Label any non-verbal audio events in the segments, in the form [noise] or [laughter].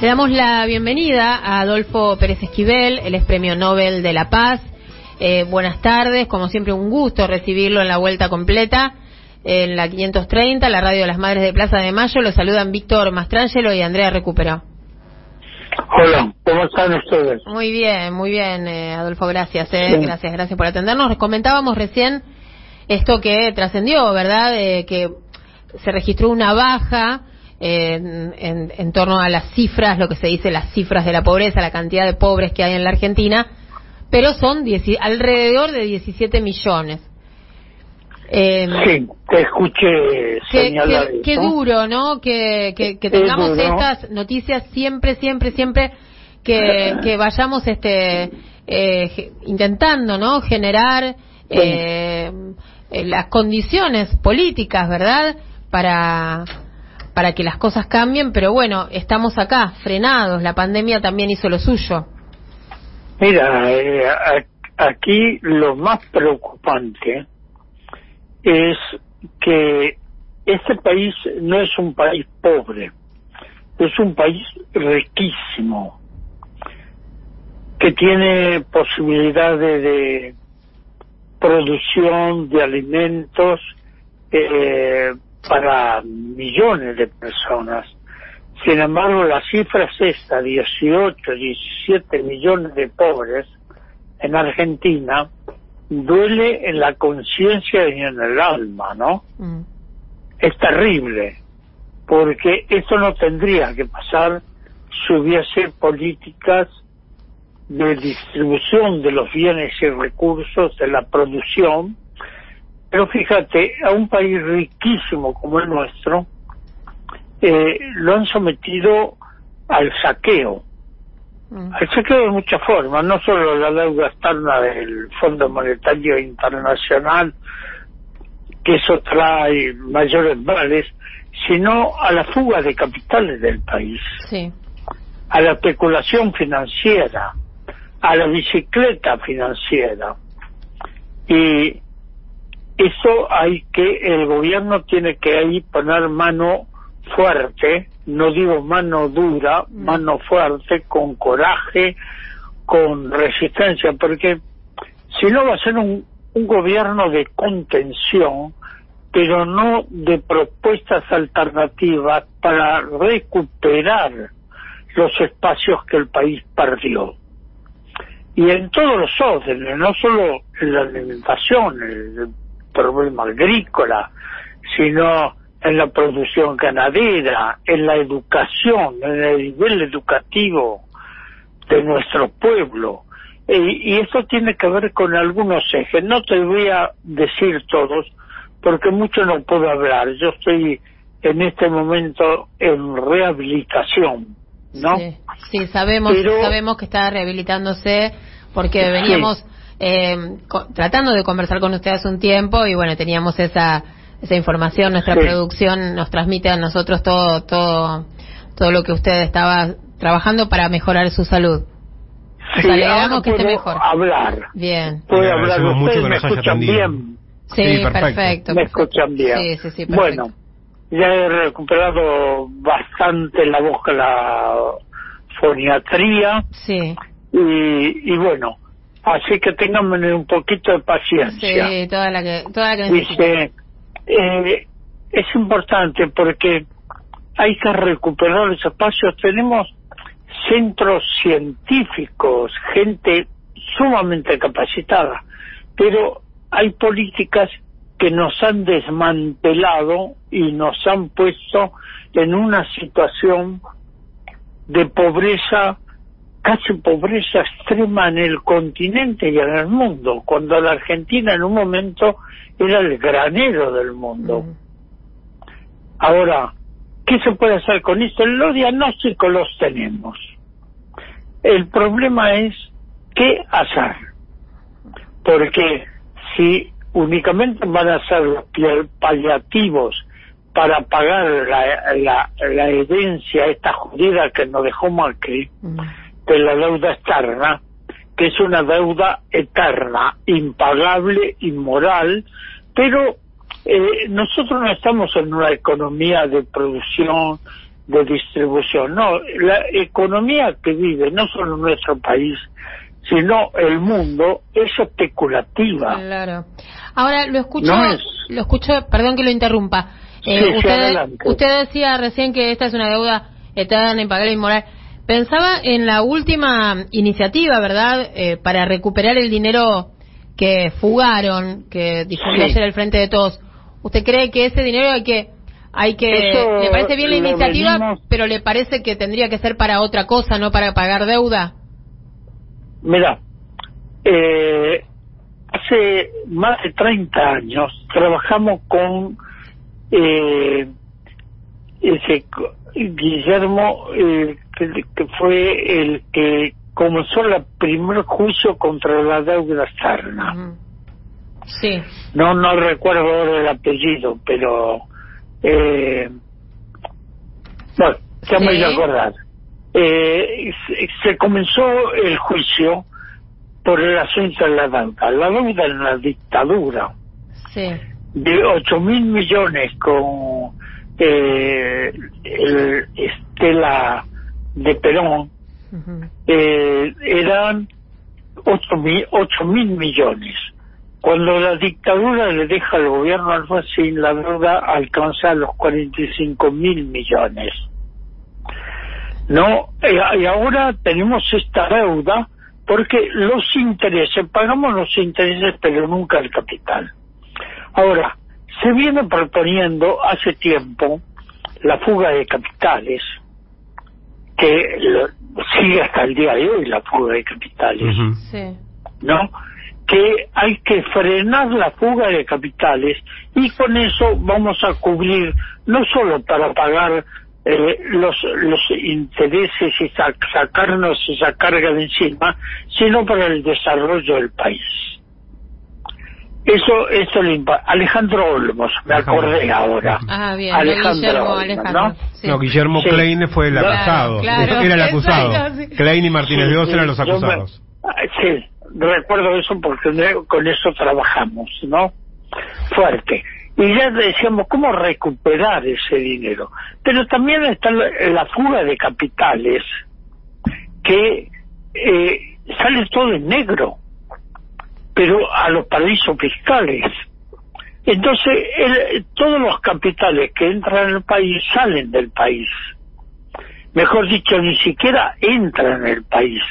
Le damos la bienvenida a Adolfo Pérez Esquivel, él es Premio Nobel de la Paz. Eh, buenas tardes, como siempre un gusto recibirlo en la vuelta completa en la 530, la radio de las Madres de Plaza de Mayo. Los saludan Víctor Mastrangelo y Andrea Recupero. Hola, ¿cómo están ustedes? Muy bien, muy bien, eh, Adolfo, gracias, eh, gracias, gracias por atendernos. Comentábamos recién esto que trascendió, ¿verdad? Eh, que se registró una baja en, en, en, torno a las cifras, lo que se dice las cifras de la pobreza, la cantidad de pobres que hay en la Argentina, pero son alrededor de 17 millones. Eh, sí, te escuché señalar qué, duro, ¿no? Que, que, que tengamos estas noticias siempre, siempre, siempre que, [laughs] que vayamos este eh, intentando, ¿no? Generar eh, las condiciones políticas, ¿verdad? Para para que las cosas cambien, pero bueno, estamos acá, frenados, la pandemia también hizo lo suyo. Mira, eh, aquí lo más preocupante es que este país no es un país pobre, es un país riquísimo, que tiene posibilidades de producción de alimentos eh, para millones de personas. Sin embargo, la cifra es esta, 18, 17 millones de pobres en Argentina, duele en la conciencia y en el alma, ¿no? Mm. Es terrible, porque esto no tendría que pasar si hubiese políticas de distribución de los bienes y recursos, de la producción, pero fíjate, a un país riquísimo como el nuestro, eh, lo han sometido al saqueo. Mm. Al saqueo de muchas formas, no solo la deuda externa del Fondo Monetario Internacional, que eso trae mayores males, sino a la fuga de capitales del país, a la especulación financiera, a la bicicleta financiera. Y eso hay que, el gobierno tiene que ahí poner mano fuerte, no digo mano dura, mm. mano fuerte, con coraje, con resistencia, porque si no va a ser un, un gobierno de contención, pero no de propuestas alternativas para recuperar los espacios que el país perdió. Y en todos los órdenes, no solo en la alimentación, el problema agrícola, sino en la producción ganadera, en la educación, en el nivel educativo de nuestro pueblo. Y, y esto tiene que ver con algunos ejes. No te voy a decir todos, porque mucho no puedo hablar. Yo estoy en este momento en rehabilitación, ¿no? Sí, sabemos, sabemos que está rehabilitándose porque veníamos eh, tratando de conversar con usted hace un tiempo y bueno, teníamos esa, esa información, nuestra producción nos transmite a nosotros todo, todo, todo lo que usted estaba trabajando para mejorar su salud. Sí, alegramos que esté mejor. hablar. Bien. Puedo hablar, ustedes me escuchan bien. Sí, perfecto. Me escuchan bien. Sí, sí, sí, bueno, ya he recuperado bastante la voz con la foniatría. Sí. Y, y bueno, Así que tengan un poquito de paciencia. Sí, toda la que, toda la que Dice, eh, es importante porque hay que recuperar los espacios. Tenemos centros científicos, gente sumamente capacitada, pero hay políticas que nos han desmantelado y nos han puesto en una situación de pobreza casi pobreza extrema en el continente y en el mundo, cuando la Argentina en un momento era el granero del mundo. Mm. Ahora, ¿qué se puede hacer con esto? Los diagnósticos los tenemos. El problema es qué hacer. Porque si únicamente van a ser los paliativos para pagar la, la, la herencia esta judía que nos dejó Macri, mm de la deuda externa, que es una deuda eterna, impagable, inmoral, pero eh, nosotros no estamos en una economía de producción de distribución. No, la economía que vive no solo nuestro país, sino el mundo es especulativa. Claro. Ahora lo escucho, lo escucho, perdón que lo interrumpa. Eh, usted, usted decía recién que esta es una deuda eterna, impagable, inmoral. Pensaba en la última iniciativa, ¿verdad? Eh, para recuperar el dinero que fugaron, que difundió ayer el Frente de Todos. ¿Usted cree que ese dinero hay que hay que le parece bien la iniciativa, pero le parece que tendría que ser para otra cosa, no para pagar deuda? Mira, eh, hace más de 30 años trabajamos con eh, ese Guillermo, eh, que, fue el que comenzó el primer juicio contra la deuda externa. Sí. No, no recuerdo ahora el apellido, pero eh, bueno, ya me voy a acordar. Eh, se, comenzó el juicio por el asunto de la deuda. La deuda en la dictadura sí. de 8 mil millones con eh, el Estela de Perón eh, eran 8 mil, 8 mil millones. Cuando la dictadura le deja al gobierno Alfonsín, la deuda alcanza los 45 mil millones. No, y ahora tenemos esta deuda porque los intereses, pagamos los intereses pero nunca el capital. Ahora, se viene proponiendo hace tiempo la fuga de capitales, que sigue hasta el día de hoy la fuga de capitales, ¿no? Que hay que frenar la fuga de capitales y con eso vamos a cubrir no solo para pagar eh, los, los intereses y sacarnos esa carga de encima, sino para el desarrollo del país. Eso, eso lo Alejandro Olmos, me acordé ahora. Ah, bien. Alejandro, Olmos, ¿no? No, Guillermo Klein fue el acusado. Era el acusado. Klein y Martínez de Oz eran los acusados. Ah, sí, recuerdo eso porque con eso trabajamos, ¿no? Fuerte. Y ya decíamos, ¿cómo recuperar ese dinero? Pero también está la fuga de capitales, que eh, sale todo en negro pero a los paraísos fiscales. Entonces, todos los capitales que entran en el país salen del país. Mejor dicho, ni siquiera entran en el país.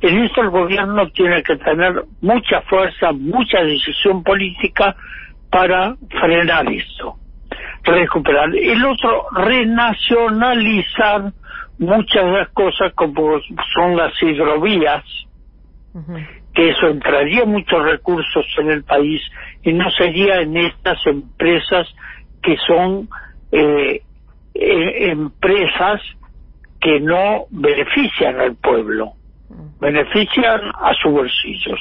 En esto el gobierno tiene que tener mucha fuerza, mucha decisión política para frenar esto, recuperar. El otro, renacionalizar muchas de las cosas como son las hidrovías, que eso entraría muchos recursos en el país y no sería en estas empresas que son eh, eh, empresas que no benefician al pueblo, benefician a sus bolsillos.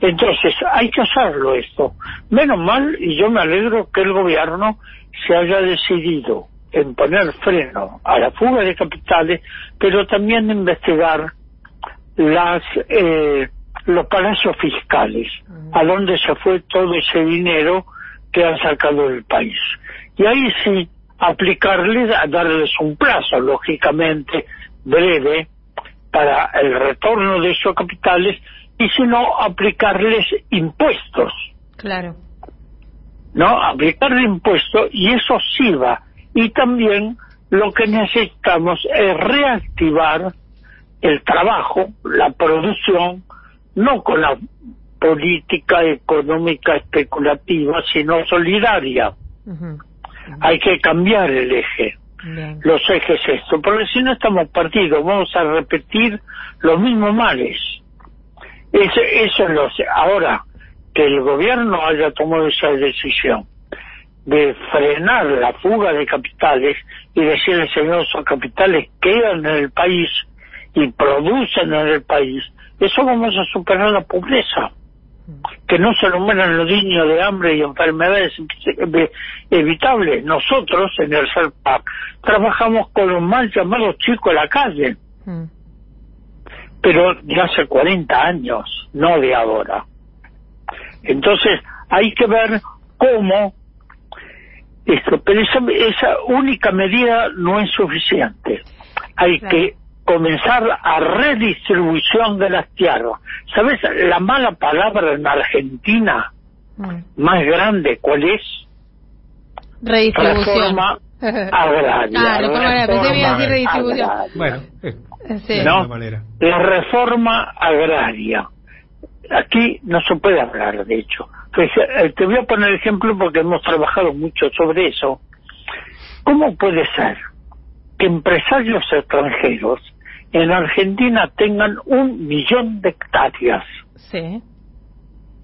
Entonces, hay que hacerlo esto. Menos mal, y yo me alegro que el gobierno se haya decidido en poner freno a la fuga de capitales, pero también investigar las eh, los palacios fiscales, a dónde se fue todo ese dinero que han sacado del país. Y ahí sí, aplicarles, darles un plazo, lógicamente, breve, para el retorno de esos capitales, y si no, aplicarles impuestos. Claro. ¿No? Aplicarle impuestos, y eso sí va. Y también lo que necesitamos es reactivar el trabajo, la producción, no con la política económica especulativa, sino solidaria. Hay que cambiar el eje. Los ejes esto, porque si no estamos partidos, vamos a repetir los mismos males. Eso, eso es lo ahora que el gobierno haya tomado esa decisión de frenar la fuga de capitales y decirle señor esos capitales quedan en el país y producen en el país eso vamos a superar la pobreza. Que no se lo mueran los niños de hambre y enfermedades evitables. Nosotros en el CERPAC trabajamos con los mal llamados chicos de la calle. Mm. Pero de hace 40 años, no de ahora. Entonces hay que ver cómo Esto, pero esa, esa única medida no es suficiente. Hay que comenzar a redistribución de las tierras. ¿Sabes la mala palabra en Argentina mm. más grande cuál es? Redistribución. Reforma [laughs] agraria. Ah, reforma agraria. redistribución. Bueno, sí. ¿no? manera. La reforma agraria. Aquí no se puede hablar, de hecho. Pues, eh, te voy a poner ejemplo porque hemos trabajado mucho sobre eso. ¿Cómo puede ser que empresarios extranjeros en Argentina tengan un millón de hectáreas? Sí.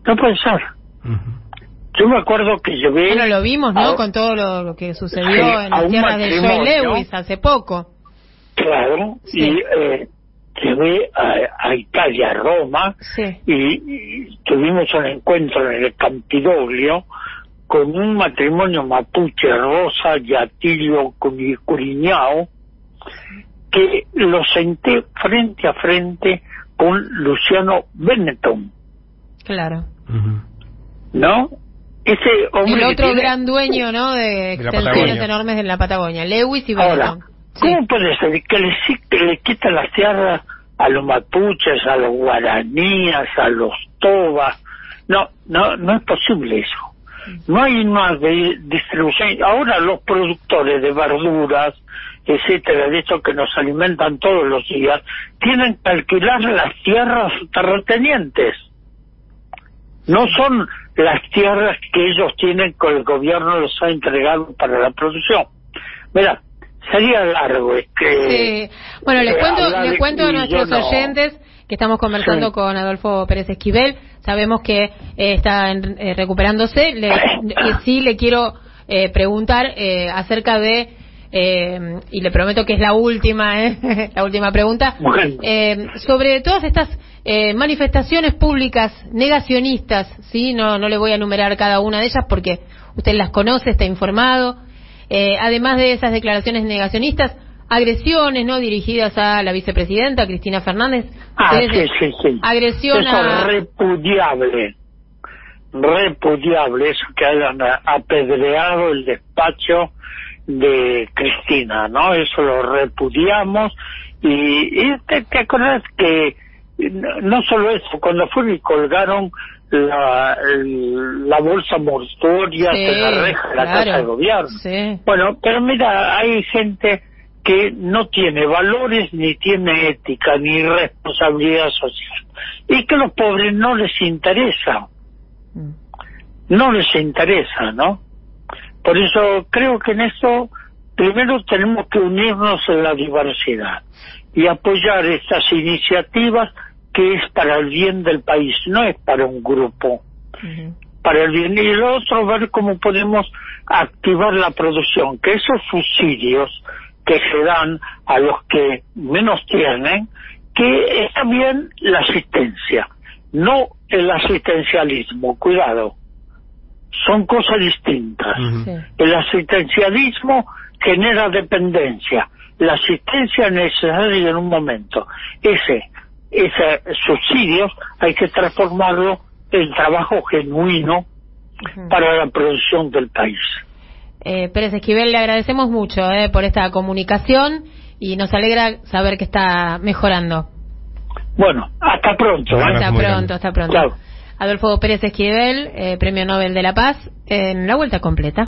No puede ser. Yo me acuerdo que llevé... Bueno, lo vimos, ¿no? Con todo lo, que sucedió en la tierra de Joy Lewis hace poco. Claro, y eh, llevé a, Italia, a Roma, y, tuvimos un encuentro en el Campidoglio con un matrimonio mapuche, Rosa y Atilio Curiñao, que lo senté frente a frente con Luciano Benetton. Claro. ¿No? Ese hombre El otro gran dueño, ¿no? De, extensiones enormes en la Patagonia, Lewis y Benetton. ¿Cómo puede ser que le, que le quita las tierras a los mapuches, a los guaraníes, a los tobas? No, no, no es posible eso. No hay más distribución. Ahora los productores de verduras, etcétera, de estos que nos alimentan todos los días, tienen que alquilar las tierras terratenientes. No son las tierras que ellos tienen que el gobierno les ha entregado para la producción. Mira, sería largo. sí. Bueno, les cuento, les cuento a nuestros oyentes que estamos conversando con Adolfo Pérez Esquivel. Sabemos que eh, está eh, recuperándose. Le, sí le quiero eh, preguntar acerca de y le prometo que es la última, [laughs] la última pregunta, sobre todas estas manifestaciones públicas negacionistas, sí, no no le voy a enumerar cada una de ellas porque usted las conoce, está informado. Eh, además de esas declaraciones negacionistas, agresiones no dirigidas a la vicepresidenta Cristina Fernández. Ah, sí, sí, sí. Agresión eso repudiable, repudiable, eso que hayan apedreado el despacho de Cristina, ¿no? Eso lo repudiamos y, te, te acuerdas que no solo eso, cuando fueron y colgaron la, la bolsa mortuoria sí, la reja la casa de gobierno. Bueno, pero mira, hay gente que no tiene valores, ni tiene ética, ni responsabilidad social. Y que a los pobres no les interesa. Mm. No les interesa, ¿no? Por eso creo que en esto primero tenemos que unirnos en la diversidad y apoyar estas iniciativas que es para el bien del país, no es para un grupo. Para el bien. Y el otro, ver cómo podemos activar la producción, que esos subsidios que se dan a los que menos tienen, que es también la asistencia, no el asistencialismo, cuidado, son cosas distintas. El asistencialismo genera dependencia, la asistencia es necesaria en un momento. Ese esos subsidios hay que transformarlo en trabajo genuino para la producción del país. Eh, Pérez Esquivel, le agradecemos mucho eh, por esta comunicación y nos alegra saber que está mejorando. Bueno, hasta pronto. Hasta pronto, hasta pronto. Adolfo Pérez Esquivel, eh, Premio Nobel de la Paz, en la vuelta completa.